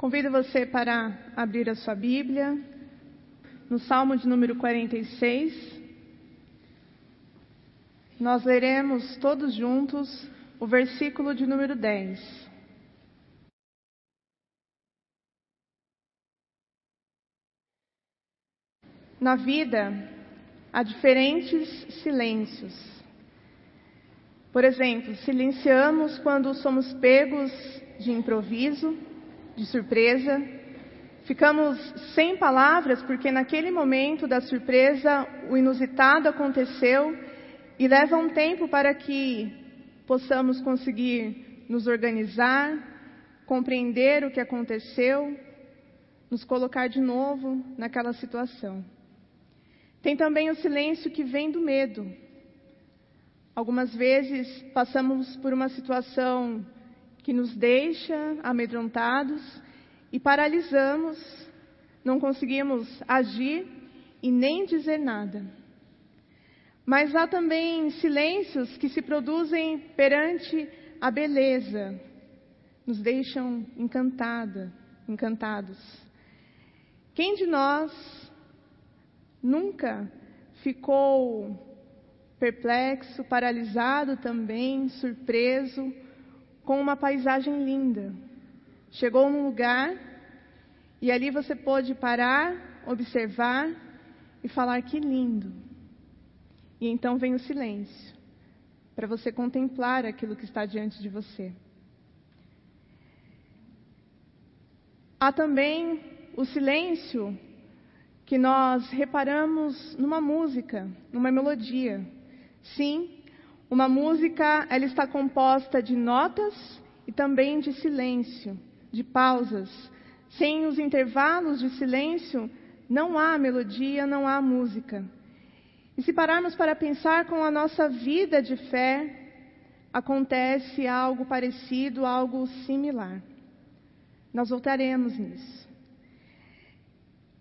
Convido você para abrir a sua Bíblia no Salmo de número 46. Nós leremos todos juntos o versículo de número 10. Na vida há diferentes silêncios. Por exemplo, silenciamos quando somos pegos de improviso de surpresa. Ficamos sem palavras porque naquele momento da surpresa o inusitado aconteceu e leva um tempo para que possamos conseguir nos organizar, compreender o que aconteceu, nos colocar de novo naquela situação. Tem também o silêncio que vem do medo. Algumas vezes passamos por uma situação que nos deixa amedrontados e paralisamos, não conseguimos agir e nem dizer nada. Mas há também silêncios que se produzem perante a beleza, nos deixam encantada, encantados. Quem de nós nunca ficou perplexo, paralisado também, surpreso, com uma paisagem linda. Chegou num lugar e ali você pôde parar, observar e falar que lindo. E então vem o silêncio, para você contemplar aquilo que está diante de você. Há também o silêncio que nós reparamos numa música, numa melodia. Sim, uma música, ela está composta de notas e também de silêncio, de pausas. Sem os intervalos de silêncio, não há melodia, não há música. E se pararmos para pensar com a nossa vida de fé, acontece algo parecido, algo similar. Nós voltaremos nisso.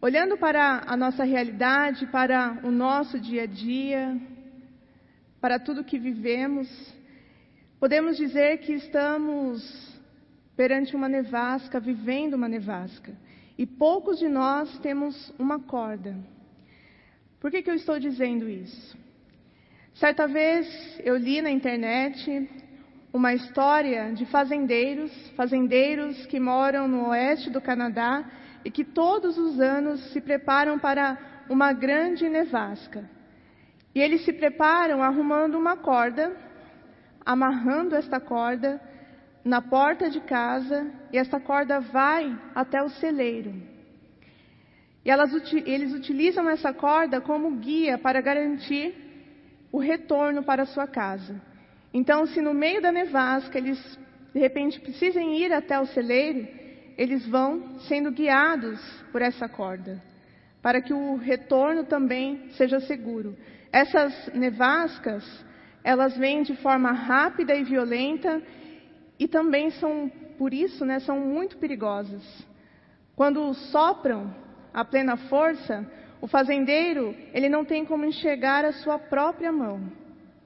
Olhando para a nossa realidade, para o nosso dia a dia, para tudo que vivemos, podemos dizer que estamos perante uma nevasca, vivendo uma nevasca. E poucos de nós temos uma corda. Por que, que eu estou dizendo isso? Certa vez eu li na internet uma história de fazendeiros, fazendeiros que moram no oeste do Canadá e que todos os anos se preparam para uma grande nevasca. E eles se preparam arrumando uma corda, amarrando esta corda na porta de casa, e esta corda vai até o celeiro. E elas, eles utilizam essa corda como guia para garantir o retorno para sua casa. Então, se no meio da nevasca eles de repente precisem ir até o celeiro, eles vão sendo guiados por essa corda, para que o retorno também seja seguro. Essas nevascas, elas vêm de forma rápida e violenta e também são, por isso, né, são muito perigosas. Quando sopram a plena força, o fazendeiro, ele não tem como enxergar a sua própria mão.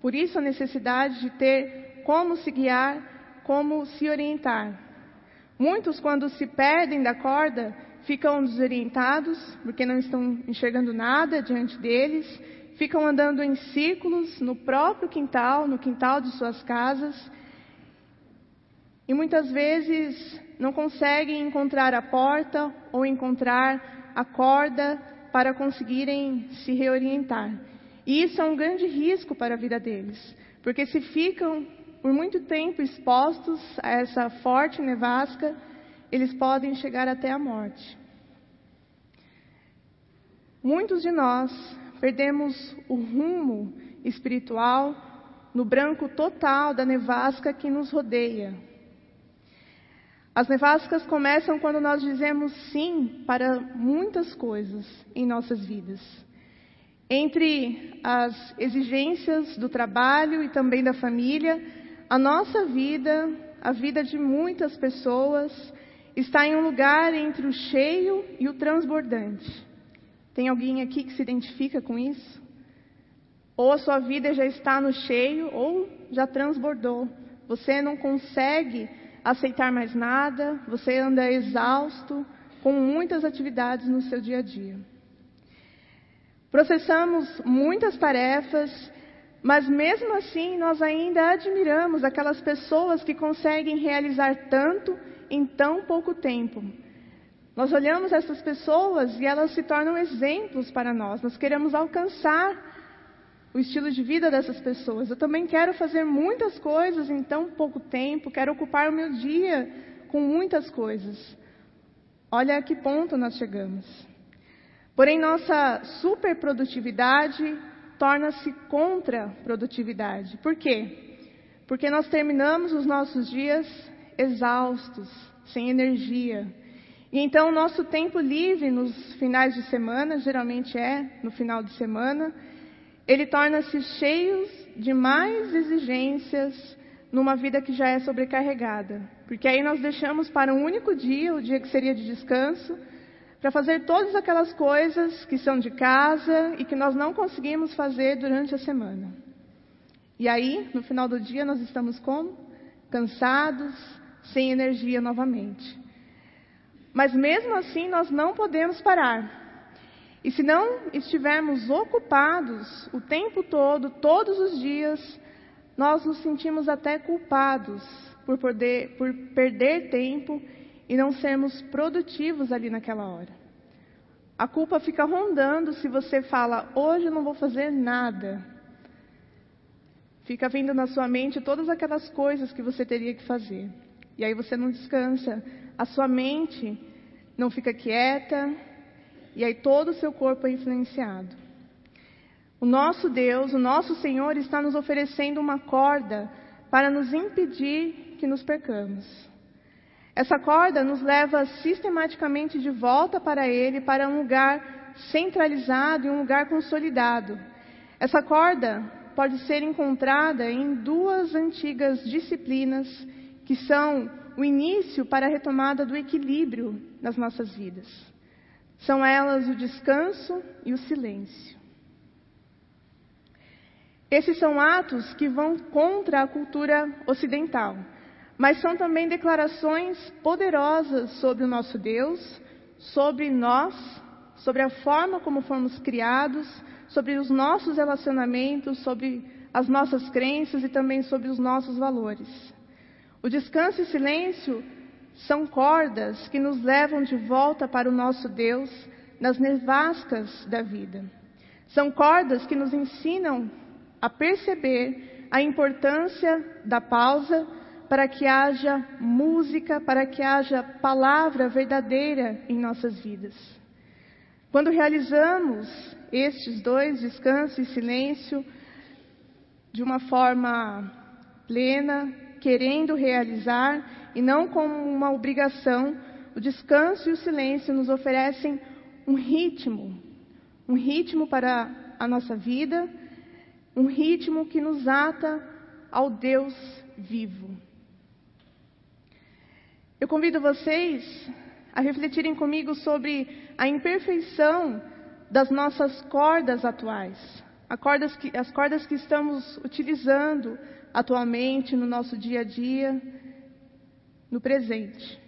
Por isso a necessidade de ter como se guiar, como se orientar. Muitos, quando se perdem da corda, ficam desorientados, porque não estão enxergando nada diante deles, ficam andando em círculos no próprio quintal, no quintal de suas casas, e muitas vezes não conseguem encontrar a porta ou encontrar a corda para conseguirem se reorientar. E isso é um grande risco para a vida deles, porque se ficam por muito tempo expostos a essa forte nevasca, eles podem chegar até a morte. Muitos de nós perdemos o rumo espiritual no branco total da nevasca que nos rodeia. As nevascas começam quando nós dizemos sim para muitas coisas em nossas vidas. Entre as exigências do trabalho e também da família, a nossa vida, a vida de muitas pessoas, está em um lugar entre o cheio e o transbordante. Tem alguém aqui que se identifica com isso? Ou a sua vida já está no cheio, ou já transbordou. Você não consegue aceitar mais nada, você anda exausto, com muitas atividades no seu dia a dia. Processamos muitas tarefas, mas mesmo assim nós ainda admiramos aquelas pessoas que conseguem realizar tanto em tão pouco tempo. Nós olhamos essas pessoas e elas se tornam exemplos para nós. Nós queremos alcançar o estilo de vida dessas pessoas. Eu também quero fazer muitas coisas em tão pouco tempo, quero ocupar o meu dia com muitas coisas. Olha a que ponto nós chegamos. Porém, nossa superprodutividade torna-se contra-produtividade. Por quê? Porque nós terminamos os nossos dias exaustos, sem energia. E então, nosso tempo livre nos finais de semana, geralmente é no final de semana, ele torna-se cheio de mais exigências numa vida que já é sobrecarregada. Porque aí nós deixamos para um único dia, o dia que seria de descanso, para fazer todas aquelas coisas que são de casa e que nós não conseguimos fazer durante a semana. E aí, no final do dia, nós estamos como? Cansados, sem energia novamente. Mas mesmo assim, nós não podemos parar. E se não estivermos ocupados o tempo todo, todos os dias, nós nos sentimos até culpados por, poder, por perder tempo e não sermos produtivos ali naquela hora. A culpa fica rondando se você fala, hoje eu não vou fazer nada. Fica vindo na sua mente todas aquelas coisas que você teria que fazer. E aí você não descansa. A sua mente não fica quieta, e aí todo o seu corpo é influenciado. O nosso Deus, o nosso Senhor, está nos oferecendo uma corda para nos impedir que nos percamos. Essa corda nos leva sistematicamente de volta para Ele, para um lugar centralizado e um lugar consolidado. Essa corda pode ser encontrada em duas antigas disciplinas que são o início para a retomada do equilíbrio nas nossas vidas. São elas o descanso e o silêncio. Esses são atos que vão contra a cultura ocidental, mas são também declarações poderosas sobre o nosso Deus, sobre nós, sobre a forma como fomos criados, sobre os nossos relacionamentos, sobre as nossas crenças e também sobre os nossos valores. O descanso e silêncio são cordas que nos levam de volta para o nosso Deus nas nevascas da vida. São cordas que nos ensinam a perceber a importância da pausa para que haja música, para que haja palavra verdadeira em nossas vidas. Quando realizamos estes dois, descanso e silêncio, de uma forma plena, querendo realizar, e não como uma obrigação, o descanso e o silêncio nos oferecem um ritmo, um ritmo para a nossa vida, um ritmo que nos ata ao Deus vivo. Eu convido vocês a refletirem comigo sobre a imperfeição das nossas cordas atuais, cordas que, as cordas que estamos utilizando atualmente no nosso dia a dia no presente.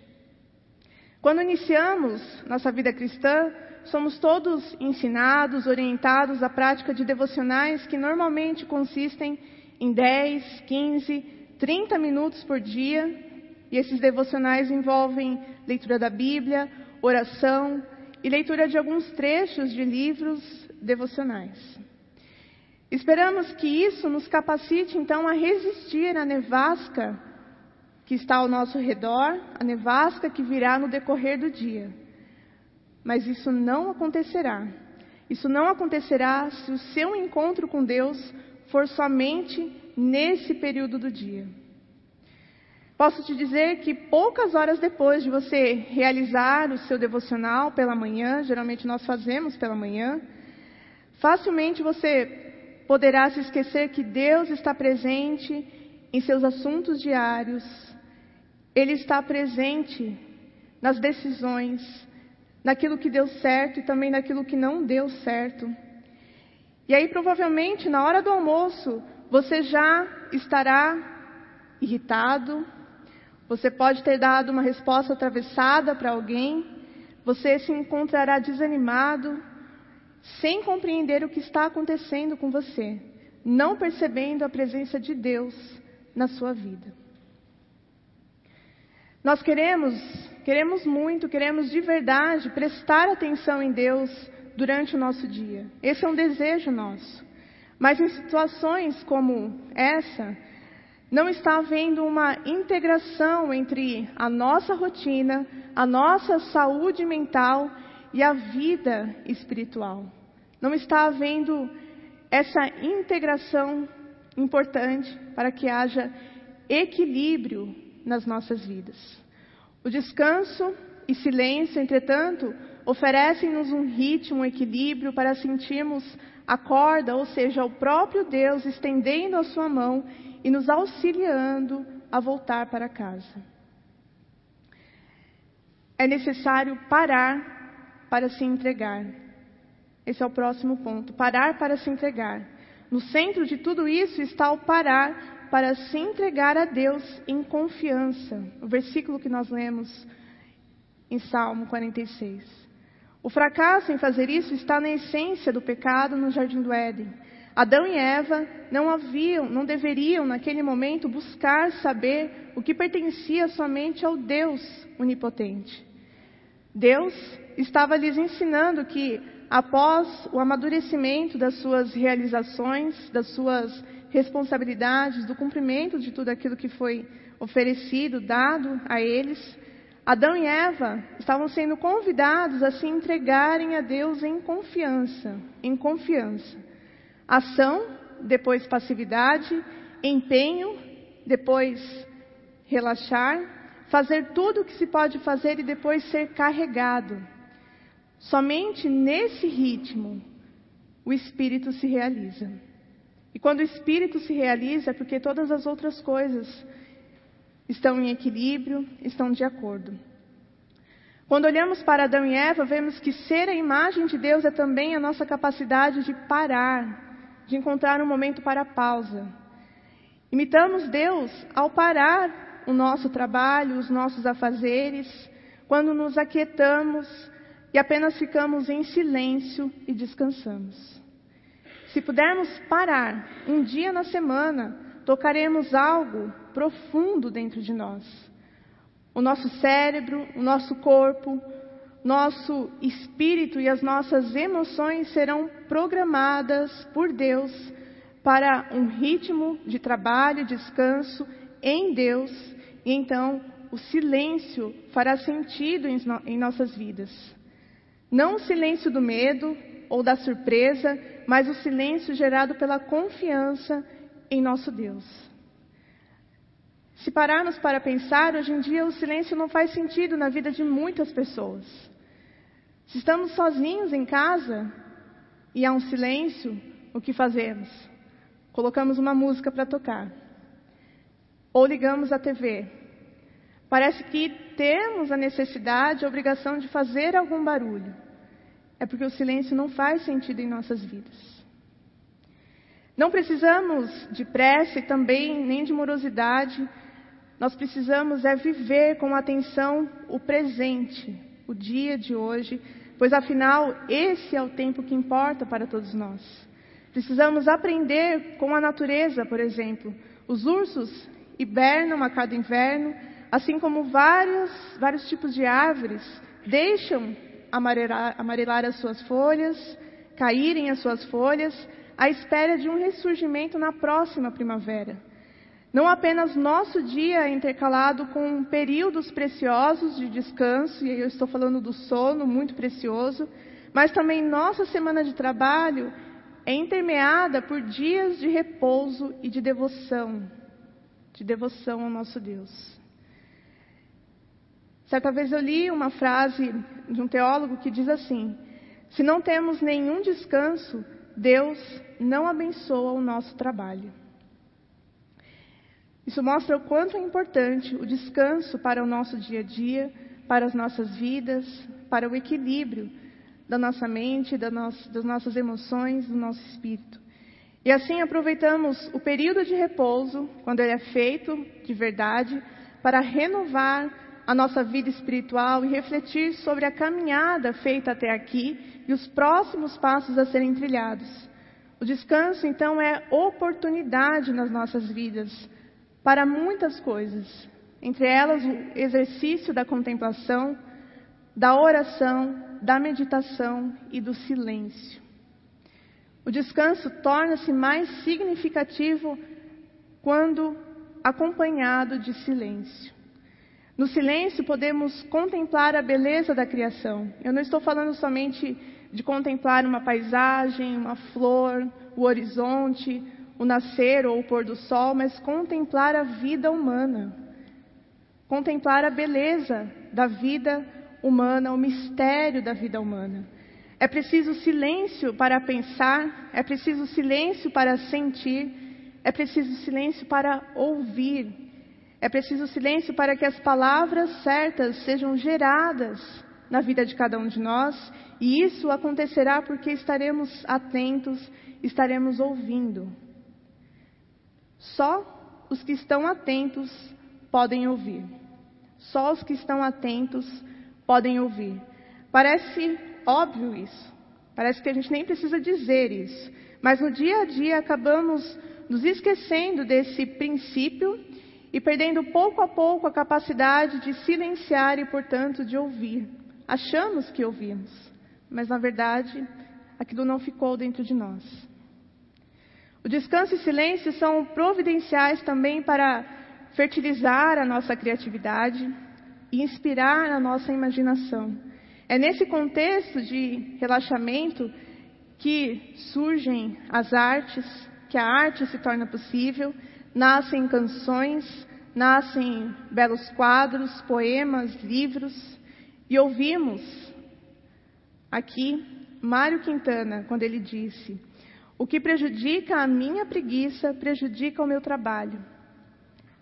Quando iniciamos nossa vida cristã, somos todos ensinados, orientados à prática de devocionais que normalmente consistem em 10, 15, 30 minutos por dia. E esses devocionais envolvem leitura da Bíblia, oração e leitura de alguns trechos de livros devocionais. Esperamos que isso nos capacite então a resistir à nevasca que está ao nosso redor, a nevasca que virá no decorrer do dia. Mas isso não acontecerá. Isso não acontecerá se o seu encontro com Deus for somente nesse período do dia. Posso te dizer que poucas horas depois de você realizar o seu devocional pela manhã, geralmente nós fazemos pela manhã, facilmente você poderá se esquecer que Deus está presente em seus assuntos diários, ele está presente nas decisões, naquilo que deu certo e também naquilo que não deu certo. E aí, provavelmente, na hora do almoço, você já estará irritado, Você pode ter dado uma resposta atravessada para alguém, você se encontrará desanimado, sem compreender o que está acontecendo com você, não percebendo a presença de Deus na sua vida. Nós queremos, queremos muito, queremos de verdade prestar atenção em Deus durante o nosso dia. Esse é um desejo nosso. Mas em situações como essa, não está havendo uma integração entre a nossa rotina, a nossa saúde mental e a vida espiritual. Não está havendo essa integração importante para que haja equilíbrio nas nossas vidas. O descanso e silêncio, entretanto, oferecem-nos um ritmo, um equilíbrio para sentirmos a corda, ou seja, o próprio Deus estendendo a sua mão e nos auxiliando a voltar para casa. É necessário parar para se entregar. Esse é o próximo ponto. Parar para se entregar. No centro de tudo isso está o parar para se entregar a Deus em confiança. O versículo que nós lemos em Salmo 46. O fracasso em fazer isso está na essência do pecado no jardim do Éden. Adão e Eva não haviam, não deveriam naquele momento buscar saber o que pertencia somente ao Deus onipotente. Deus estava lhes ensinando que após o amadurecimento das suas realizações, das suas responsabilidades, do cumprimento de tudo aquilo que foi oferecido, dado a eles, Adão e Eva estavam sendo convidados a se entregarem a Deus em confiança, em confiança. Ação, depois passividade, empenho, depois relaxar, fazer tudo o que se pode fazer e depois ser carregado. Somente nesse ritmo o espírito se realiza. E quando o espírito se realiza é porque todas as outras coisas estão em equilíbrio, estão de acordo. Quando olhamos para Adão e Eva, vemos que ser a imagem de Deus é também a nossa capacidade de parar, de encontrar um momento para a pausa. Imitamos Deus ao parar o nosso trabalho, os nossos afazeres, quando nos aquietamos e apenas ficamos em silêncio e descansamos. Se pudermos parar um dia na semana, tocaremos algo profundo dentro de nós. O nosso cérebro, o nosso corpo, nosso espírito e as nossas emoções serão programadas por Deus para um ritmo de trabalho e descanso em Deus, e então o silêncio fará sentido em, no em nossas vidas. Não o silêncio do medo ou da surpresa, mas o silêncio gerado pela confiança em nosso Deus. Se pararmos para pensar, hoje em dia o silêncio não faz sentido na vida de muitas pessoas. Se estamos sozinhos em casa e há um silêncio, o que fazemos? Colocamos uma música para tocar. Ou ligamos a TV. Parece que temos a necessidade, a obrigação de fazer algum barulho. É porque o silêncio não faz sentido em nossas vidas. Não precisamos de pressa e também nem de morosidade. Nós precisamos é viver com atenção o presente, o dia de hoje, pois afinal esse é o tempo que importa para todos nós. Precisamos aprender com a natureza, por exemplo. Os ursos hibernam a cada inverno, assim como vários, vários tipos de árvores deixam amarelar, amarelar as suas folhas, caírem as suas folhas, à espera de um ressurgimento na próxima primavera. Não apenas nosso dia é intercalado com períodos preciosos de descanso, e eu estou falando do sono, muito precioso, mas também nossa semana de trabalho é intermeada por dias de repouso e de devoção, de devoção ao nosso Deus. Certa vez eu li uma frase de um teólogo que diz assim: Se não temos nenhum descanso, Deus não abençoa o nosso trabalho. Isso mostra o quanto é importante o descanso para o nosso dia a dia, para as nossas vidas, para o equilíbrio da nossa mente, das nossas emoções, do nosso espírito. E assim aproveitamos o período de repouso, quando ele é feito de verdade, para renovar a nossa vida espiritual e refletir sobre a caminhada feita até aqui e os próximos passos a serem trilhados. O descanso, então, é oportunidade nas nossas vidas para muitas coisas, entre elas o exercício da contemplação, da oração, da meditação e do silêncio. O descanso torna-se mais significativo quando acompanhado de silêncio. No silêncio podemos contemplar a beleza da criação. Eu não estou falando somente de contemplar uma paisagem, uma flor, o horizonte, o nascer ou o pôr do sol, mas contemplar a vida humana. Contemplar a beleza da vida humana, o mistério da vida humana. É preciso silêncio para pensar, é preciso silêncio para sentir, é preciso silêncio para ouvir. É preciso silêncio para que as palavras certas sejam geradas na vida de cada um de nós, e isso acontecerá porque estaremos atentos, estaremos ouvindo. Só os que estão atentos podem ouvir. Só os que estão atentos podem ouvir. Parece óbvio isso. Parece que a gente nem precisa dizer isso. Mas no dia a dia acabamos nos esquecendo desse princípio e perdendo pouco a pouco a capacidade de silenciar e, portanto, de ouvir. Achamos que ouvimos, mas na verdade aquilo não ficou dentro de nós. O descanso e silêncio são providenciais também para fertilizar a nossa criatividade e inspirar a nossa imaginação. É nesse contexto de relaxamento que surgem as artes, que a arte se torna possível, nascem canções, nascem belos quadros, poemas, livros, e ouvimos aqui Mário Quintana quando ele disse: O que prejudica a minha preguiça prejudica o meu trabalho.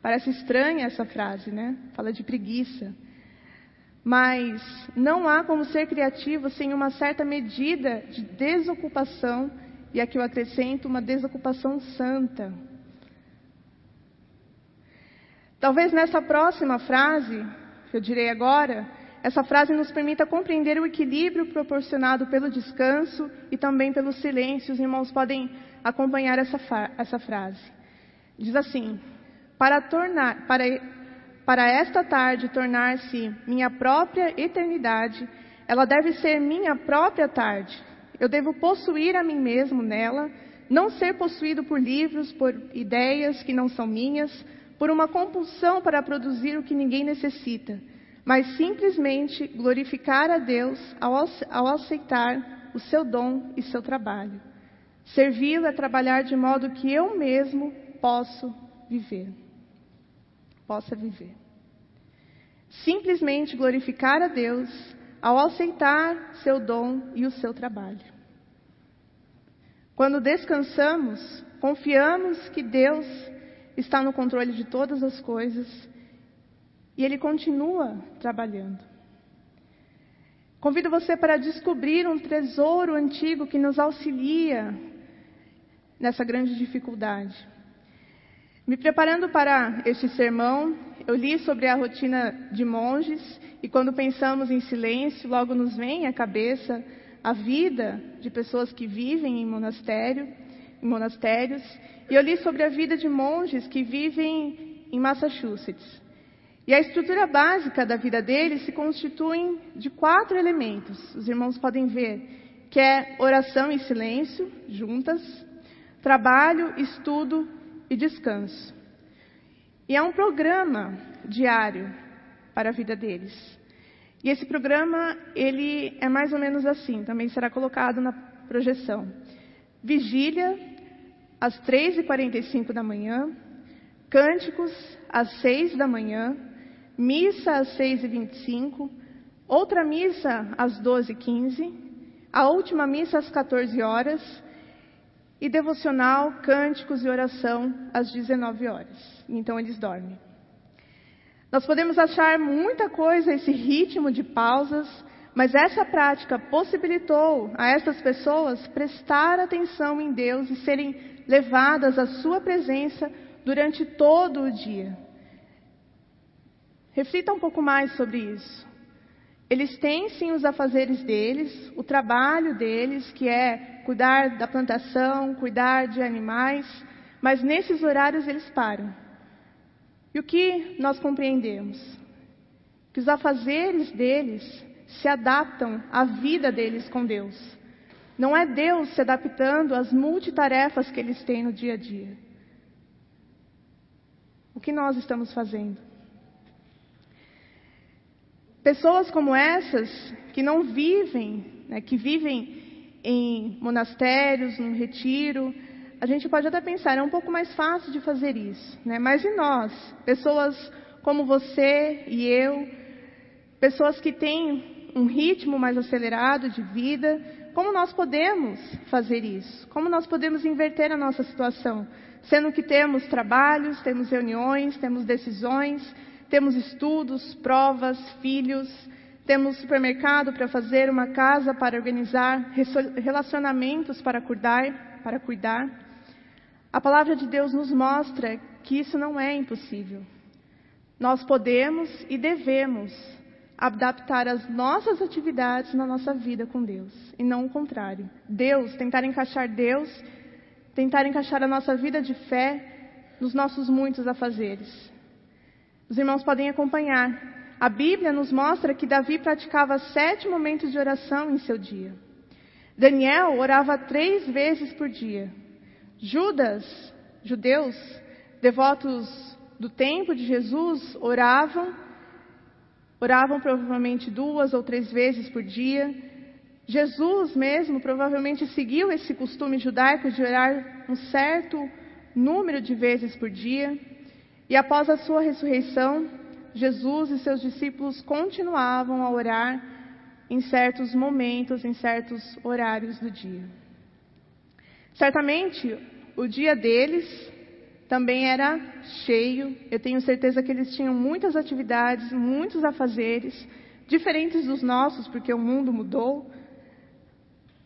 Parece estranha essa frase, né? Fala de preguiça. Mas não há como ser criativo sem uma certa medida de desocupação, e aqui eu acrescento uma desocupação santa. Talvez nessa próxima frase, que eu direi agora, essa frase nos permita compreender o equilíbrio proporcionado pelo descanso e também pelo silêncio. Os irmãos podem acompanhar essa, essa frase. Diz assim: para tornar, para, para esta tarde tornar-se minha própria eternidade, ela deve ser minha própria tarde. Eu devo possuir a mim mesmo nela, não ser possuído por livros, por ideias que não são minhas, por uma compulsão para produzir o que ninguém necessita, mas simplesmente glorificar a Deus ao, aceitar o seu dom e seu trabalho. Servi-lo é trabalhar de modo que eu mesmo posso viver. Possa viver. Simplesmente glorificar a Deus ao aceitar seu dom e o seu trabalho. Quando descansamos, confiamos que Deus está no controle de todas as coisas e Ele continua trabalhando. Convido você para descobrir um tesouro antigo que nos auxilia nessa grande dificuldade. Me preparando para este sermão, eu li sobre a rotina de monges e quando pensamos em silêncio, logo nos vem à cabeça a vida de pessoas que vivem em monastério, em monastérios e eu li sobre a vida de monges que vivem em Massachusetts. E a estrutura básica da vida deles se constitui de quatro elementos. Os irmãos podem ver que é oração e silêncio juntas, trabalho, estudo e descanso. E é um programa diário para a vida deles. E esse programa, ele é mais ou menos assim, também será colocado na projeção. Vigília, às 3h45 da manhã, cânticos às 6 da manhã, missa às 6h25, outra missa às 12h15, a última missa às 14 horas e devocional, cânticos e oração às 19 horas. Então eles dormem. Nós podemos achar muita coisa esse ritmo de pausas, mas essa prática possibilitou a essas pessoas prestar atenção em Deus e serem levadas à Sua presença durante todo o dia. Reflita um pouco mais sobre isso. Eles têm sim os afazeres deles, o trabalho deles, que é cuidar da plantação, cuidar de animais, mas nesses horários eles param. E o que nós compreendemos? Que os afazeres deles se adaptam à vida deles com Deus. Não é Deus se adaptando às multitarefas que eles têm no dia a dia. O que nós estamos fazendo? Pessoas como essas, que não vivem, né, que vivem em monastérios, no retiro, a gente pode até pensar, é um pouco mais fácil de fazer isso, né? Mas e nós? Pessoas como você e eu, pessoas que têm um ritmo mais acelerado de vida, como nós podemos fazer isso? Como nós podemos inverter a nossa situação? Sendo que temos trabalhos, temos reuniões, temos decisões, temos estudos, provas, filhos, temos supermercado para fazer, uma casa para organizar, relacionamentos para cuidar, para cuidar. A palavra de Deus nos mostra que isso não é impossível. Nós podemos e devemos adaptar as nossas atividades na nossa vida com Deus, e não o contrário. Deus, tentar encaixar Deus, tentar encaixar a nossa vida de fé nos nossos muitos afazeres. Os irmãos podem acompanhar. A Bíblia nos mostra que Davi praticava sete momentos de oração em seu dia. Daniel orava três vezes por dia. Judas, judeus, devotos do tempo de Jesus, oravam, oravam provavelmente duas ou três vezes por dia. Jesus mesmo provavelmente seguiu esse costume judaico de orar um certo número de vezes por dia. E após a sua ressurreição, Jesus e seus discípulos continuavam a orar em certos momentos, em certos horários do dia. Certamente, o dia deles também era cheio. Eu tenho certeza que eles tinham muitas atividades, muitos afazeres, diferentes dos nossos, porque o mundo mudou.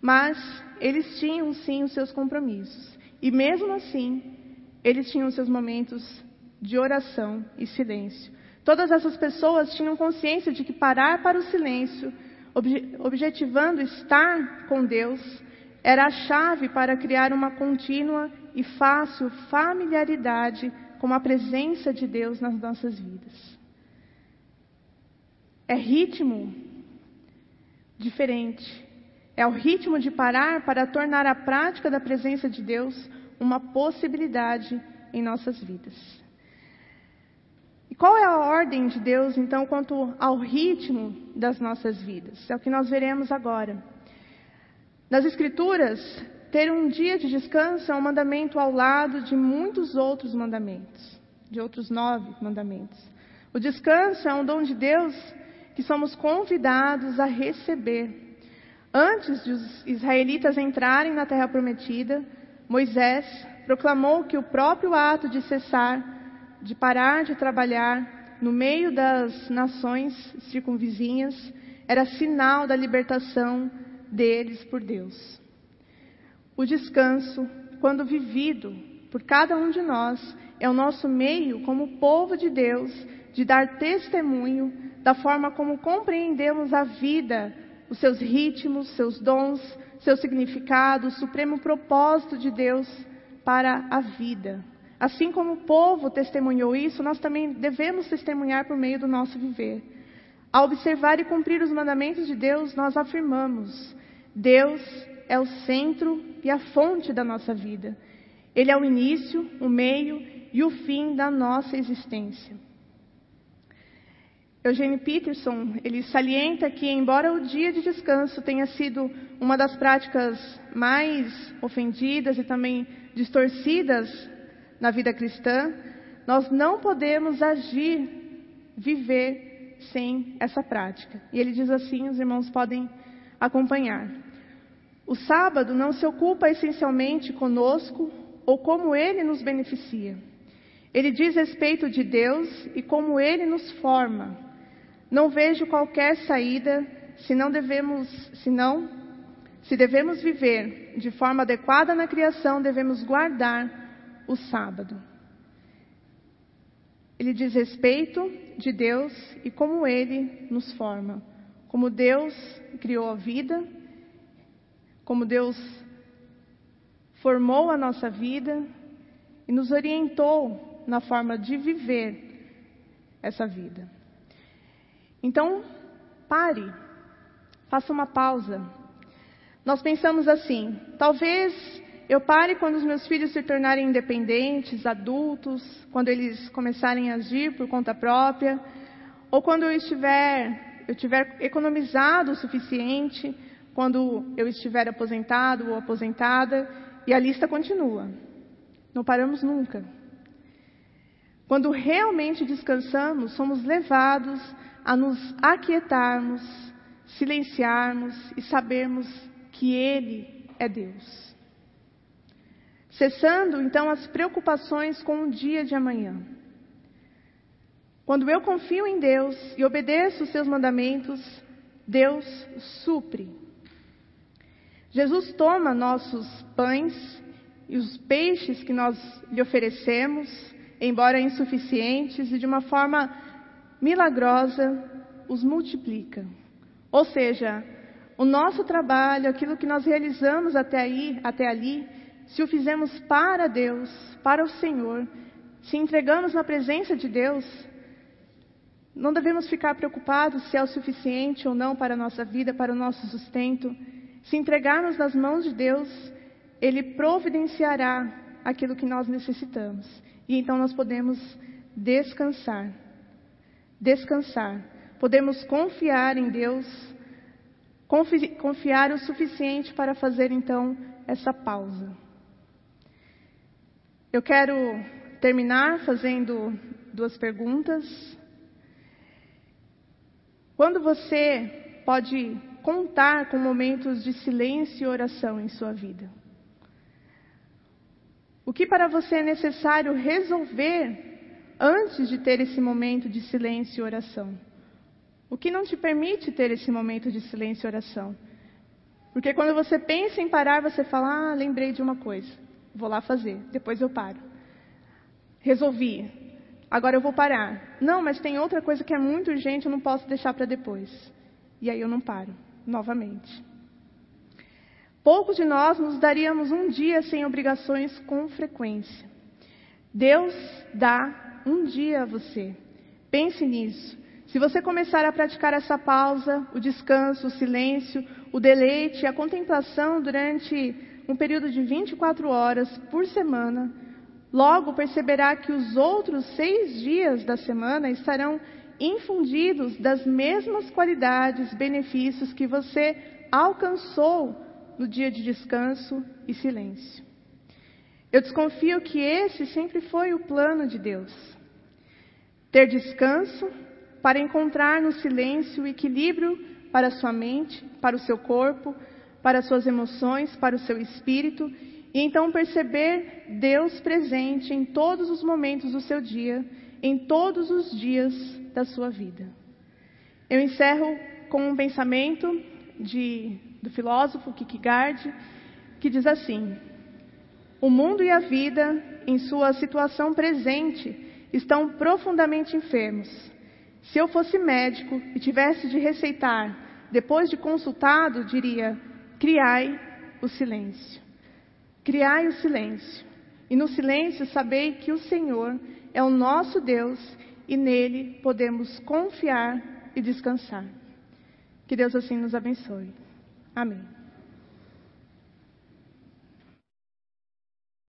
Mas eles tinham sim os seus compromissos. E mesmo assim, eles tinham seus momentos de oração e silêncio. Todas essas pessoas tinham consciência de que parar para o silêncio, objetivando estar com Deus, era a chave para criar uma contínua e fácil familiaridade com a presença de Deus nas nossas vidas. É ritmo diferente. É o ritmo de parar para tornar a prática da presença de Deus uma possibilidade em nossas vidas. E qual é a ordem de Deus, então, quanto ao ritmo das nossas vidas? É o que nós veremos agora. Nas Escrituras, ter um dia de descanso é um mandamento ao lado de muitos outros mandamentos, de outros nove mandamentos. O descanso é um dom de Deus que somos convidados a receber. Antes de os israelitas entrarem na terra prometida, Moisés proclamou que o próprio ato de cessar de parar de trabalhar no meio das nações circunvizinhas era sinal da libertação deles por Deus. O descanso, quando vivido por cada um de nós, é o nosso meio, como povo de Deus, de dar testemunho da forma como compreendemos a vida, os seus ritmos, seus dons, seu significado, o supremo propósito de Deus para a vida. Assim como o povo testemunhou isso, nós também devemos testemunhar por meio do nosso viver. Ao observar e cumprir os mandamentos de Deus, nós afirmamos: Deus é o centro e a fonte da nossa vida. Ele é o início, o meio e o fim da nossa existência. Eugênio Peterson, ele salienta que, embora o dia de descanso tenha sido uma das práticas mais ofendidas e também distorcidas na vida cristã, nós não podemos agir, viver sem essa prática. E ele diz assim: os irmãos podem acompanhar. O sábado não se ocupa essencialmente conosco ou como ele nos beneficia. Ele diz respeito de Deus e como ele nos forma. Não vejo qualquer saída se não devemos, se não, se devemos viver de forma adequada na criação, devemos guardar o sábado. ele diz respeito de Deus e como ele nos forma. Como Deus criou a vida, como Deus formou a nossa vida e nos orientou na forma de viver essa vida. Então, pare, faça uma pausa. Nós pensamos assim: talvez eu pare quando os meus filhos se tornarem independentes, adultos, quando eles começarem a agir por conta própria, ou quando eu estiver, eu tiver economizado o suficiente, quando eu estiver aposentado ou aposentada, e a lista continua. Não paramos nunca. Quando realmente descansamos, somos levados a nos aquietarmos, silenciarmos e sabermos que Ele é Deus. Cessando então as preocupações com o dia de amanhã. Quando eu confio em Deus e obedeço os seus mandamentos, Deus supre. Jesus toma nossos pães e os peixes que nós lhe oferecemos, embora insuficientes, e de uma forma milagrosa os multiplica. Ou seja, o nosso trabalho, aquilo que nós realizamos até aí, até ali, se o fizemos para Deus, para o Senhor, se entregamos na presença de Deus, não devemos ficar preocupados se é o suficiente ou não para a nossa vida, para o nosso sustento. Se entregarmos nas mãos de Deus, Ele providenciará aquilo que nós necessitamos. E então nós podemos descansar. Descansar. Podemos confiar em Deus, confiar o suficiente para fazer então essa pausa. Eu quero terminar fazendo duas perguntas. Quando você pode contar com momentos de silêncio e oração em sua vida? O que para você é necessário resolver antes de ter esse momento de silêncio e oração? O que não te permite ter esse momento de silêncio e oração? Porque quando você pensa em parar, você fala: Ah, lembrei de uma coisa. Vou lá fazer, depois eu paro. Resolvi. Agora eu vou parar. Não, mas tem outra coisa que é muito urgente, eu não posso deixar para depois. E aí eu não paro, novamente. Poucos de nós nos daríamos um dia sem obrigações com frequência. Deus dá um dia a você. Pense nisso. Se você começar a praticar essa pausa, o descanso, o silêncio, o deleite, a contemplação durante um período de 24 horas por semana, logo perceberá que os outros seis dias da semana estarão infundidos das mesmas qualidades, benefícios que você alcançou no dia de descanso e silêncio. Eu desconfio que esse sempre foi o plano de Deus. Ter descanso para encontrar no silêncio o equilíbrio para sua mente, para o seu corpo, para as suas emoções, para o seu espírito, e então perceber Deus presente em todos os momentos do seu dia, em todos os dias da sua vida. Eu encerro com um pensamento de, do filósofo Kierkegaard, que diz assim: O mundo e a vida, em sua situação presente, estão profundamente enfermos. Se eu fosse médico e tivesse de receitar, depois de consultado, diria: criai o silêncio. Criai o silêncio. E no silêncio sabei que o Senhor é o nosso Deus e nele podemos confiar e descansar. Que Deus assim nos abençoe. Amém.